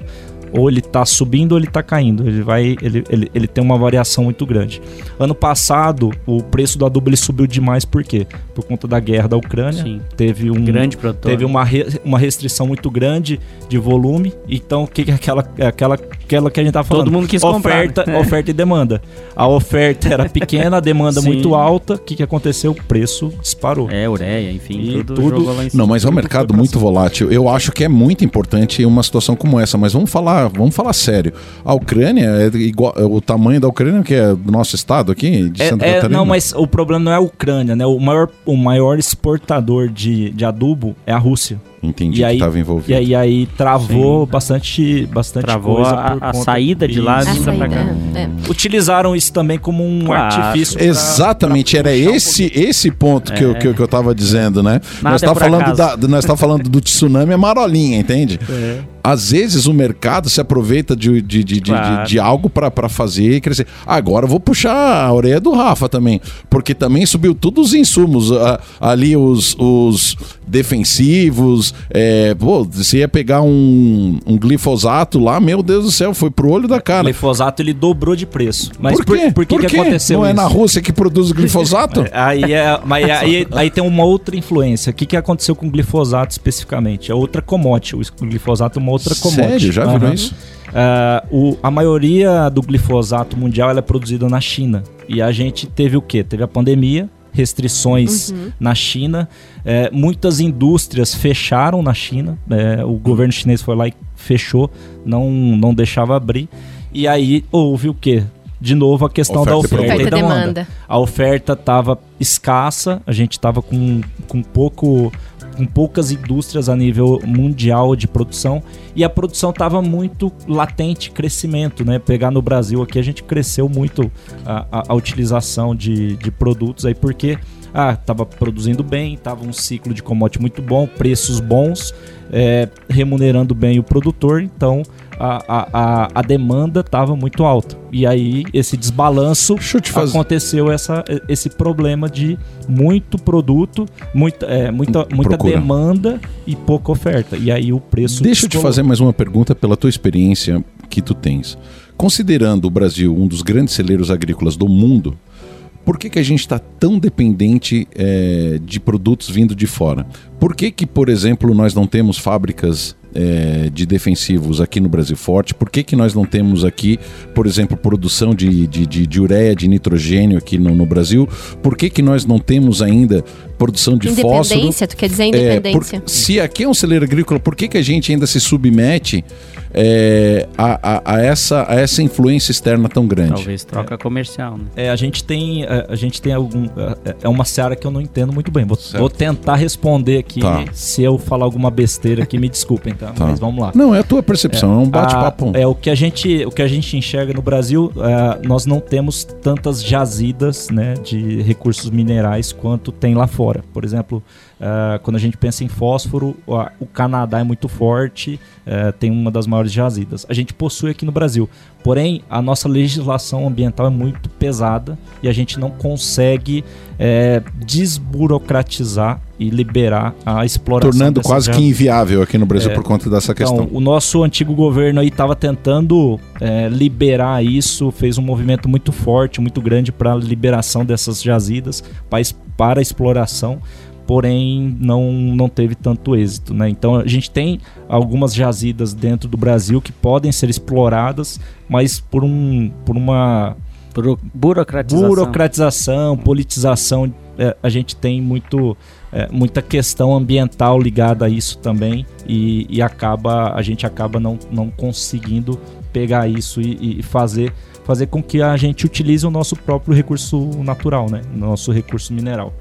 Ou ele está subindo ou ele está caindo. Ele, vai, ele, ele, ele tem uma variação muito grande. Ano passado, o preço do adubo ele subiu demais, por quê? Por conta da guerra da Ucrânia. Sim. Teve um, Grande produtor. Teve uma, re- uma restrição muito grande de volume. Então, o que, que é aquela, é aquela, aquela que a gente tá falando? Todo mundo quis oferta, comprar, né? Oferta e demanda. A oferta era pequena, a demanda Sim. muito alta. O que, que aconteceu? O preço disparou. É, ureia, enfim, E tudo, tudo- jogou lá em cima. Não, mas é um mercado muito volátil. Eu acho que é muito importante uma situação como essa, mas vamos falar, vamos falar sério. A Ucrânia é igual o tamanho da Ucrânia que é do nosso estado aqui, de Santa É, é, Catarina. não, mas o problema não é a Ucrânia, né? O maior, o maior exportador de, de adubo é a Rússia. Entendi e aí- que estava envolvido. E aí, aí travou bastante, bastante Travou coisa a- a saída de lá, vinda pra cá. saída, é. Utilizaram isso também como um Claro. artifício. pra- Exatamente, pra era puxar um esse esse ponto que, eu, É. que, eu, que eu tava dizendo, né? Nada nós é tá por falando da, nós tá falando do tsunami é marolinha, entende? É. Às vezes o mercado se aproveita de, de, de, de, Claro. de- de algo para fazer e crescer. Agora eu vou puxar a orelha do Rafa também, porque também subiu tudo os insumos, a- ali os, os defensivos. É, pô, você ia pegar um, um glifosato lá, meu Deus do céu, foi pro olho da O cara. glifosato ele dobrou de preço. Mas por por, quê? por que, Por que quê? aconteceu Não é isso? na Rússia que produz o glifosato? Aí, é, mas aí, aí tem uma outra influência. O que, que aconteceu com o glifosato especificamente? É outra commodity. O glifosato é uma outra commodity. Sério? Já virou Aham. isso? Ah, o- a maioria do glifosato mundial é produzida na China. E a gente teve o quê? Teve a pandemia, restrições na China. É, muitas indústrias fecharam na China. É, o governo chinês foi lá e fechou, não, não deixava abrir. E aí houve o quê? De novo a questão Oferta da oferta, e Oferta e demanda. demanda. A oferta estava escassa, a gente estava com, com pouco com poucas indústrias a nível mundial de produção e a produção estava muito latente crescimento, né? Pegar no Brasil aqui a gente cresceu muito a, a- a utilização de, de produtos aí porque ah, tava produzindo bem, tava um ciclo de commodity muito bom, preços bons, é, remunerando bem o produtor, então a, a, a, demanda estava muito alta. E aí esse desbalanço aconteceu essa, esse problema de muito produto, muita, é, muita, muita Procura. demanda e pouca oferta. E aí o preço. Deixa eu te descolou. fazer mais uma pergunta pela tua experiência que tu tens. Considerando o Brasil um dos grandes celeiros agrícolas do mundo, por que, que a gente está tão dependente eh, de produtos vindo de fora? Por que, que, por exemplo, nós não temos fábricas é, de defensivos aqui no Brasil forte? Por que, que nós não temos aqui, por exemplo, produção de, de, de, de ureia, de nitrogênio aqui no, no Brasil? Por que, que nós não temos ainda produção de fósforo? Independência, tu quer dizer É, independência? por- se aqui é um celeiro agrícola, por que, que a gente ainda se submete é, a, a- a essa, a essa influência externa tão grande? Talvez troca comercial, né? É, a gente tem, a, a gente tem algum, é- é uma seara que eu não entendo muito bem. Vou, vou tentar responder aqui. Tá. Se eu falar alguma besteira aqui, me desculpem, tá? Tá. Mas vamos lá. Não, é a tua percepção, é, um bate-papo. É o que a gente, o que a gente enxerga no Brasil, é, nós não temos tantas jazidas, né, de recursos minerais quanto tem lá fora. Por exemplo, é, quando a gente pensa em fósforo, a- o Canadá é muito forte, é, tem uma das maiores jazidas. A gente possui aqui no Brasil. Porém, a nossa legislação ambiental é muito pesada e a gente não consegue é, desburocratizar e liberar a exploração. Tornando quase que inviável aqui no Brasil É. por conta dessa Então, questão. o nosso antigo governo aí estava tentando é, liberar isso, fez um movimento muito forte, muito grande para a liberação dessas jazidas, para, para a exploração, porém não, não teve tanto êxito. Né? Então a gente tem algumas jazidas dentro do Brasil que podem ser exploradas, mas por, um, por uma Buro- burocratização. burocratização, politização, é, a gente tem muito, é, muita questão ambiental ligada a isso também e, e acaba a gente acaba não, não conseguindo pegar isso e, e fazer fazer com que a gente utilize o nosso próprio recurso natural, né, nosso recurso mineral.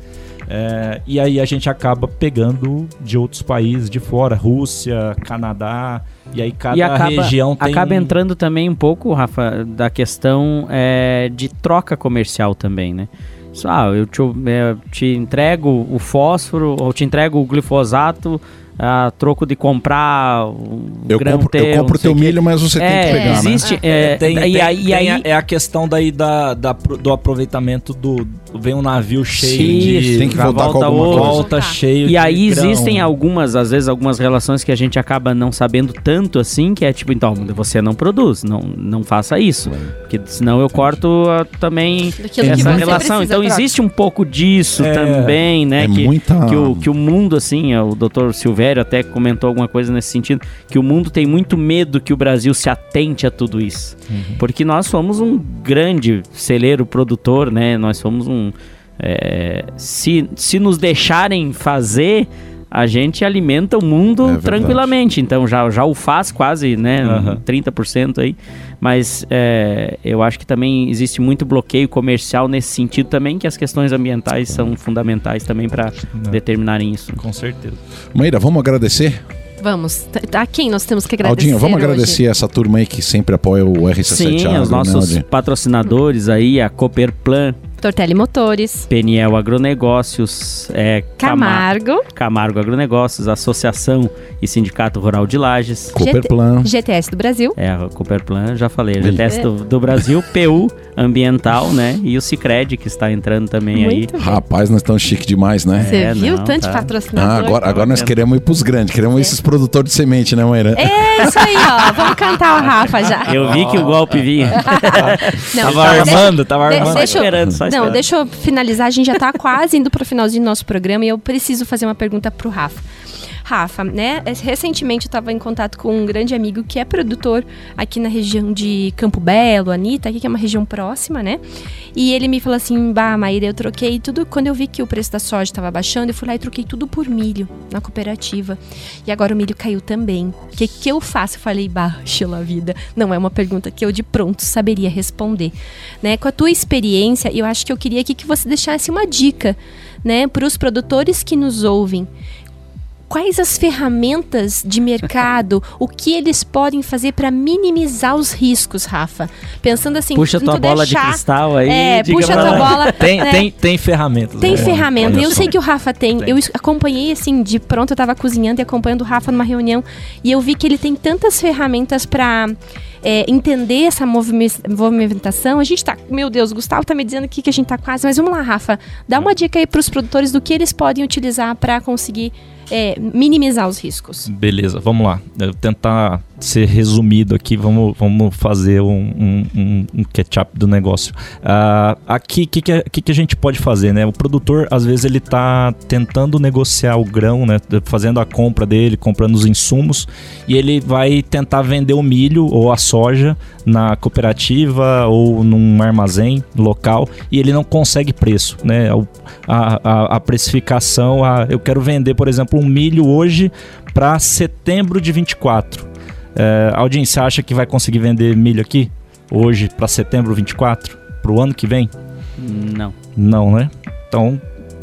É, e aí a gente acaba pegando de outros países de fora, Rússia, Canadá, e aí cada e acaba, região tem acaba entrando também um pouco, Rafa, da questão é, de troca comercial também, né? Ah, eu te, é, te entrego o fósforo, ou te entrego o glifosato a troco de comprar o Eu compro, teu, eu compro teu milho, mas você tem É, que pegar, né? existe, é, tem, e tem- aí, tem aí- a- é a questão daí da, da do aproveitamento do. Vem um navio cheio Isso, de. Tem que voltar com volta alguma outro. coisa. volta cheio E de aí grão. existem algumas, às vezes, algumas relações que a gente acaba não sabendo tanto assim, que é tipo, então, você não produz, não, não faça isso. Porque senão eu corto ah, também Daquilo essa relação. Então existe um pouco disso É, também, né? é que, muita- que, o, que o mundo, assim, o doutor Silvério até comentou alguma coisa nesse sentido, que o mundo tem muito medo que o Brasil se atente a tudo isso. Porque nós somos um grande celeiro produtor, né? Nós somos um. é, se, se nos deixarem fazer, a gente alimenta o mundo É tranquilamente. Então já, já o faz quase, né? Aham. 30% aí. Mas é, eu acho que também existe muito bloqueio comercial nesse sentido também, que as questões ambientais são fundamentais também para determinarem isso. Com certeza. Maíra, vamos agradecer? Vamos. A quem nós temos que agradecer? Aldinho, vamos hoje? agradecer essa turma aí que sempre apoia o RC7 Sim, Agro, os né, nossos Aldinho? patrocinadores aí, a Cooperplan, Tortelli Motores, Peniel Agronegócios, é, Cama- Camargo, Camargo Agronegócios, Associação e Sindicato Rural de Lages. Cooperplan. GTS do Brasil. É, Cooperplan, já falei. GTS do, do Brasil, PU Ambiental, né? E o Cicred, que está entrando também aí. Muito bem. Rapaz, nós estamos chique demais, né? Você É, viu não, tanto tá. patrocinador? Ah, agora, agora nós vendo. queremos ir pros grandes, queremos esses produtores de semente, né, Maíra? É isso aí, ó. Vamos cantar o Rafa já. Eu vi que o golpe vinha. Não, tava então, armando, tava armando. Deixa eu- esperando, só Não, deixa eu finalizar. A gente já tá quase indo pro finalzinho do nosso programa e eu preciso fazer uma pergunta pro Rafa. Rafa, né? Recentemente eu estava em contato com um grande amigo que é produtor aqui na região de Campo Belo, Anitta, aqui que é uma região próxima, né? E ele me falou assim: Bah, Maíra, eu troquei tudo. Quando eu vi que o preço da soja estava baixando, eu fui lá e troquei tudo por milho na cooperativa. E agora o milho caiu também. O que, que eu faço? Eu falei: Baixa a vida. Não é uma pergunta que eu de pronto saberia responder. Né? Com a tua experiência, eu acho que eu queria aqui que você deixasse uma dica né, para os produtores que nos ouvem quais as ferramentas de mercado, o que eles podem fazer para minimizar os riscos, Rafa? Pensando assim, Puxa tu tua bola de deixar- cristal aí. É, puxa tua bola. Tem, né? tem, tem ferramentas. Tem né? ferramenta. Eu sei que o Rafa tem. Tem. Eu acompanhei, assim, de pronto eu tava cozinhando e acompanhando o Rafa numa reunião. E eu vi que ele tem tantas ferramentas para entender essa movime- movimentação. A gente tá. Meu Deus, o Gustavo tá me dizendo aqui que a gente tá quase. Mas vamos lá, Rafa. Dá uma dica aí pros produtores do que eles podem utilizar para conseguir é, minimizar os riscos. Beleza, vamos lá. Eu tentar ser resumido aqui, vamos, vamos fazer um, um, um catch-up do negócio. Uh, aqui, o que, que, que, que, a gente pode fazer, né? O produtor, às vezes, ele está tentando negociar o grão, né? Fazendo a compra dele, comprando os insumos, e ele vai tentar vender o milho ou a soja na cooperativa ou num armazém local e ele não consegue preço, né? A, a, a precificação, a, eu quero vender, por exemplo, um milho hoje para setembro de 24. É, Aldin, você acha que vai conseguir vender milho aqui hoje para setembro 24? Para o ano que vem? Não. Não, né? Então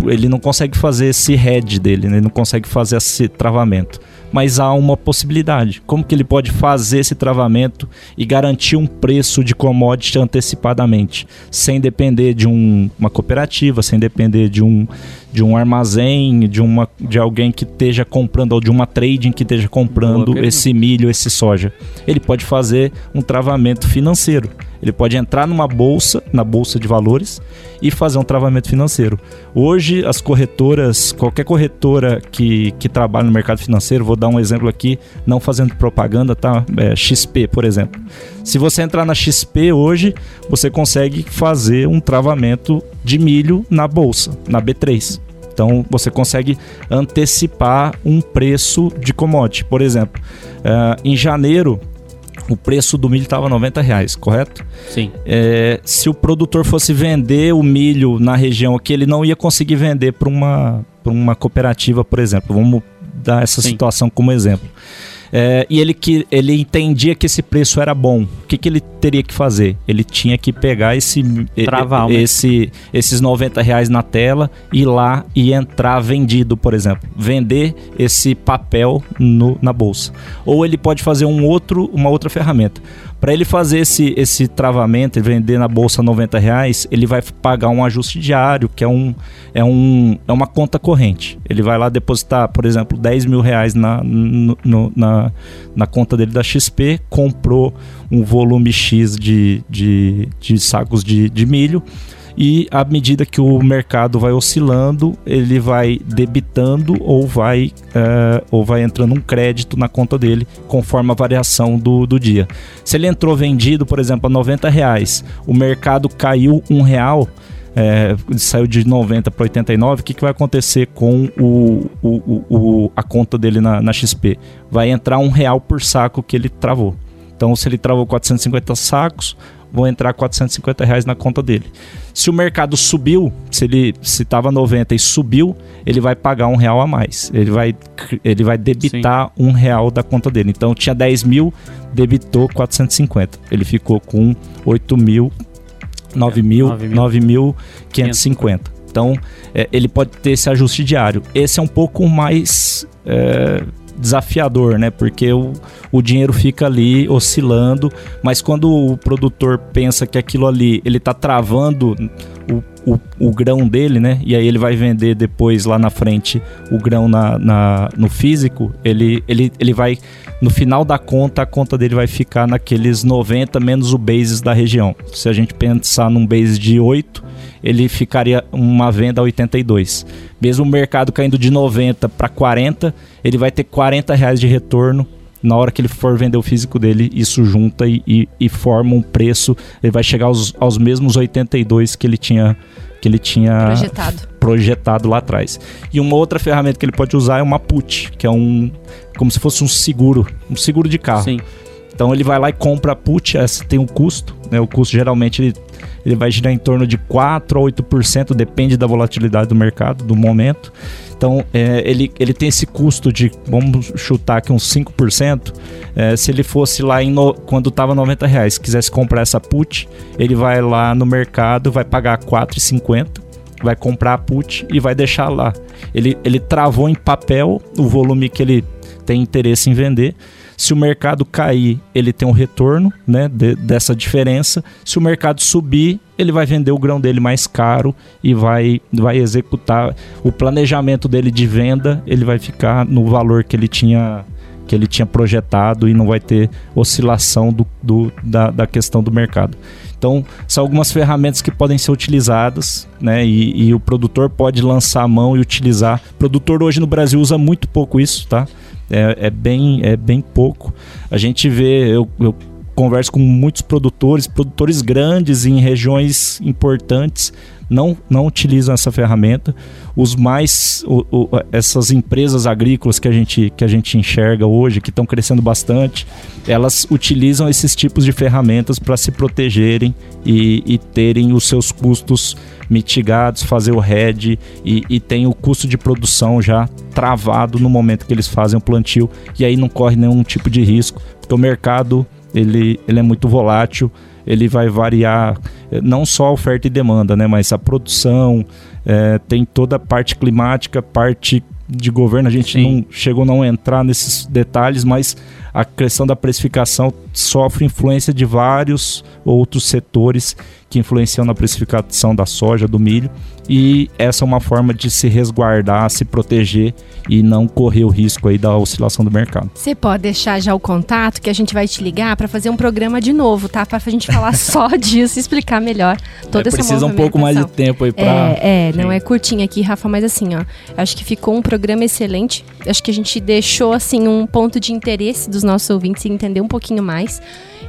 ele não consegue fazer esse head dele, né? ele não consegue fazer esse travamento mas há uma possibilidade. Como que ele pode fazer esse travamento e garantir um preço de commodity antecipadamente, sem depender de um, uma cooperativa, sem depender de um, de um armazém, de, uma, de alguém que esteja comprando, ou de uma trading que esteja comprando esse milho, esse soja. Ele pode fazer um travamento financeiro. Ele pode entrar numa bolsa, na bolsa de valores, e fazer um travamento financeiro. Hoje, as corretoras, qualquer corretora que, que trabalha no mercado financeiro, vou dar um exemplo aqui, não fazendo propaganda, tá? É, XP, por exemplo. Se você entrar na XP hoje, você consegue fazer um travamento de milho na bolsa, na B3. Então você consegue antecipar um preço de commodity. Por exemplo, uh, em janeiro o preço do milho estava 90 reais, correto? Sim. É, se o produtor fosse vender o milho na região aqui, ele não ia conseguir vender para uma, uma cooperativa, por exemplo. Vamos dar essa Sim. situação como exemplo. É, e ele, que, ele entendia que esse preço era bom. O que, que ele teria que fazer? Ele tinha que pegar esse, Travar, esse, esses 90 reais na tela, ir lá e entrar vendido, por exemplo. Vender esse papel no, na bolsa. Ou ele pode fazer um outro, uma outra ferramenta. Para ele fazer esse, esse travamento e vender na bolsa 90 reais, ele vai pagar um ajuste diário, que é, um, é, um, é uma conta corrente. Ele vai lá depositar, por exemplo, 10 mil reais na, no, na, na conta dele da XP, comprou um volume X de, de, de sacos de, de milho e à medida que o mercado vai oscilando, ele vai debitando ou vai, uh, ou vai entrando um crédito na conta dele conforme a variação do, do dia. Se ele entrou vendido, por exemplo, a 90 reais, o mercado caiu um real, é, saiu de 90 para 89, o que, que vai acontecer com o, o, o, a conta dele na, na XP? Vai entrar um real por saco que ele travou. Então, se ele travou 450 sacos, vão entrar 450 reais na conta dele. Se o mercado subiu, se ele se estava 90 e subiu, ele vai pagar um real a mais. Ele vai, ele vai debitar Sim. um real da conta dele. Então tinha 10 mil, debitou 450. Ele ficou com 8 mil, 9 mil, 9.550. Então é, ele pode ter esse ajuste diário. Esse é um pouco mais. É, desafiador, né? Porque o, o dinheiro fica ali oscilando, mas quando o produtor pensa que aquilo ali ele tá travando o, o, o, grão dele, né? E aí ele vai vender depois lá na frente o grão na, na, no físico, ele, ele, ele vai. No final da conta, a conta dele vai ficar naqueles 90 menos o basis da região. Se a gente pensar num base de 8, ele ficaria uma venda a 82. Mesmo o mercado caindo de 90 para 40, ele vai ter 40 reais de retorno na hora que ele for vender o físico dele, isso junta e, e, e forma um preço. Ele vai chegar aos, aos mesmos 82 que ele tinha que ele tinha projetado. projetado lá atrás. E uma outra ferramenta que ele pode usar é uma put, que é um como se fosse um seguro, um seguro de carro. Sim. Então ele vai lá e compra a put, essa tem um custo, né? O custo geralmente ele ele vai girar em torno de 4 a 8%, depende da volatilidade do mercado, do momento. Então, é, ele, ele tem esse custo de, vamos chutar aqui uns 5%. É, se ele fosse lá em no, quando estava 90 reais, quisesse comprar essa put, ele vai lá no mercado, vai pagar 4,50 vai comprar a put e vai deixar lá. Ele, ele travou em papel o volume que ele tem interesse em vender. Se o mercado cair, ele tem um retorno né, de, dessa diferença. Se o mercado subir, ele vai vender o grão dele mais caro e vai, vai executar o planejamento dele de venda. Ele vai ficar no valor que ele tinha que ele tinha projetado e não vai ter oscilação do, do da, da questão do mercado. Então, são algumas ferramentas que podem ser utilizadas, né? E, e, o produtor pode lançar a mão e utilizar. O produtor hoje no Brasil usa muito pouco isso, tá? É, é, bem, é bem pouco. A gente vê, eu, eu converso com muitos produtores, produtores grandes em regiões importantes, não, não utilizam essa ferramenta. Os mais, o, o, essas empresas agrícolas que a gente, que a gente enxerga hoje, que estão crescendo bastante, elas utilizam esses tipos de ferramentas para se protegerem e, e, terem os seus custos mitigados, fazer o RED e, e tem o custo de produção já travado no momento que eles fazem o plantio e aí não corre nenhum tipo de risco, porque o mercado ele, ele é muito volátil, ele vai variar eh, não só a oferta e demanda, né, mas a produção, é, tem toda a parte climática, parte de governo, a gente Sim. não chegou a não entrar nesses detalhes, mas a questão da precificação sofre influência de vários outros setores que influenciam na precificação da soja, do milho, e essa é uma forma de se resguardar, se proteger e não correr o risco aí da oscilação do mercado. Você pode deixar já o contato que a gente vai te ligar para fazer um programa de novo, tá? Para a gente falar só disso e explicar melhor toda é, essa Precisa um pouco mais de tempo aí para. É, é não é curtinho aqui, Rafa, mas assim, ó, acho que ficou um programa excelente. Acho que a gente deixou assim um ponto de interesse dos nossos ouvintes e entender um pouquinho mais.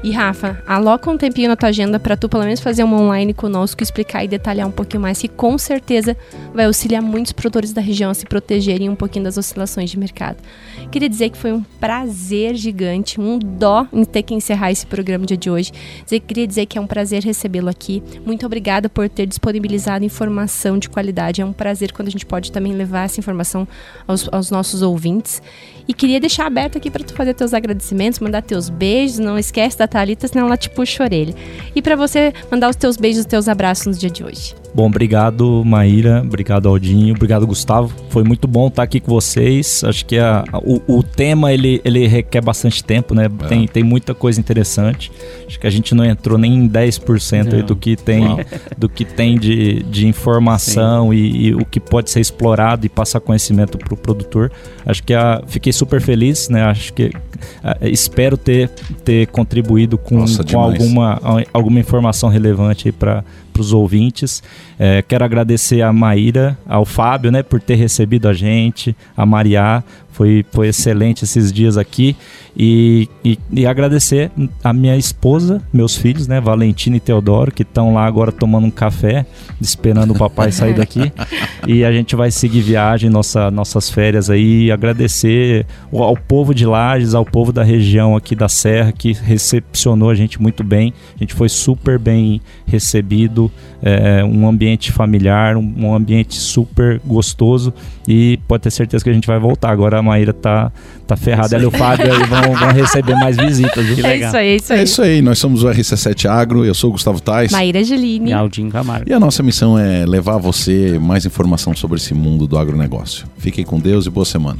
E Rafa, aloca um tempinho na tua agenda para tu pelo menos fazer uma online conosco, explicar e detalhar um pouquinho mais, que com certeza vai auxiliar muitos produtores da região a se protegerem um pouquinho das oscilações de mercado. Queria dizer que foi um prazer gigante, um dó em ter que encerrar esse programa de hoje. Queria dizer que é um prazer recebê-lo aqui. Muito obrigada por ter disponibilizado informação de qualidade. É um prazer quando a gente pode também levar essa informação aos, aos nossos ouvintes. E queria deixar aberto aqui para tu fazer teus agradecimentos, mandar teus beijos. Não esquece da Thalita, senão ela te puxa a orelha. E para você mandar os teus beijos, os teus abraços no dia de hoje. Bom, obrigado Maíra, obrigado Aldinho, obrigado Gustavo. Foi muito bom estar aqui com vocês. Acho que a, o, o tema ele, ele requer bastante tempo, né? É. Tem, tem muita coisa interessante. Acho que a gente não entrou nem em 10% aí do que tem, do que tem de, de informação e, e, o que pode ser explorado e passar conhecimento para o produtor. Acho que a, fiquei super feliz, né? Acho que a, espero ter, ter contribuído com, Nossa, com alguma, alguma informação relevante para para os ouvintes. É, quero agradecer a Maíra, ao Fábio, né, por ter recebido a gente, a Mariá, foi, foi excelente esses dias aqui. E, e, e, agradecer a minha esposa, meus filhos, né, Valentina e Teodoro, que estão lá agora tomando um café, esperando o papai sair daqui. E a gente vai seguir viagem, nossa, nossas férias aí. Agradecer ao povo de Lages, ao povo da região aqui da Serra, que recepcionou a gente muito bem. A gente foi super bem recebido, é, um ambiente familiar, um, um ambiente super gostoso. E pode ter certeza que a gente vai voltar. Agora a Maíra tá, tá ferrada, ela e o Fábio aí vão, vão receber mais visitas. Viu? É isso aí, é isso aí. É isso aí, nós somos o RC7 Agro, eu sou o Gustavo Tais. Maíra Geline. E Aldinho Camargo. E a nossa missão é levar a você mais informação sobre esse mundo do agronegócio. Fiquem com Deus e boa semana.